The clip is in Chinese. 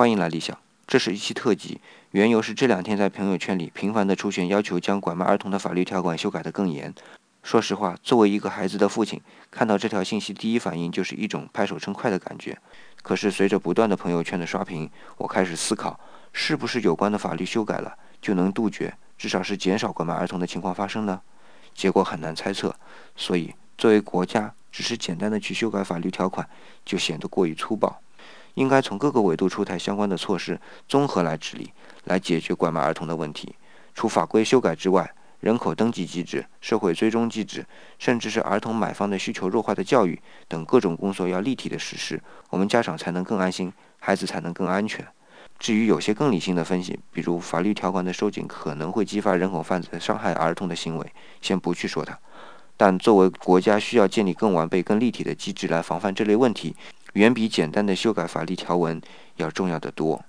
欢迎来理想，这是一期特辑，缘由是这两天在朋友圈里频繁的出现要求将拐卖儿童的法律条款修改得更严。说实话，作为一个孩子的父亲，看到这条信息，第一反应就是一种拍手称快的感觉。可是随着不断的朋友圈的刷屏，我开始思考，是不是有关的法律修改了，就能杜绝，至少是减少拐卖儿童的情况发生呢？结果很难猜测。所以，作为国家，只是简单的去修改法律条款，就显得过于粗暴。应该从各个维度出台相关的措施，综合来治理，来解决拐卖儿童的问题。除法规修改之外，人口登记机制、社会追踪机制，甚至是儿童买方的需求弱化的教育等各种工作要立体的实施，我们家长才能更安心，孩子才能更安全。至于有些更理性的分析，比如法律条款的收紧可能会激发人口贩子伤害儿童的行为，先不去说它。但作为国家需要建立更完备、更立体的机制来防范这类问题，远比简单的修改法律条文要重要的多。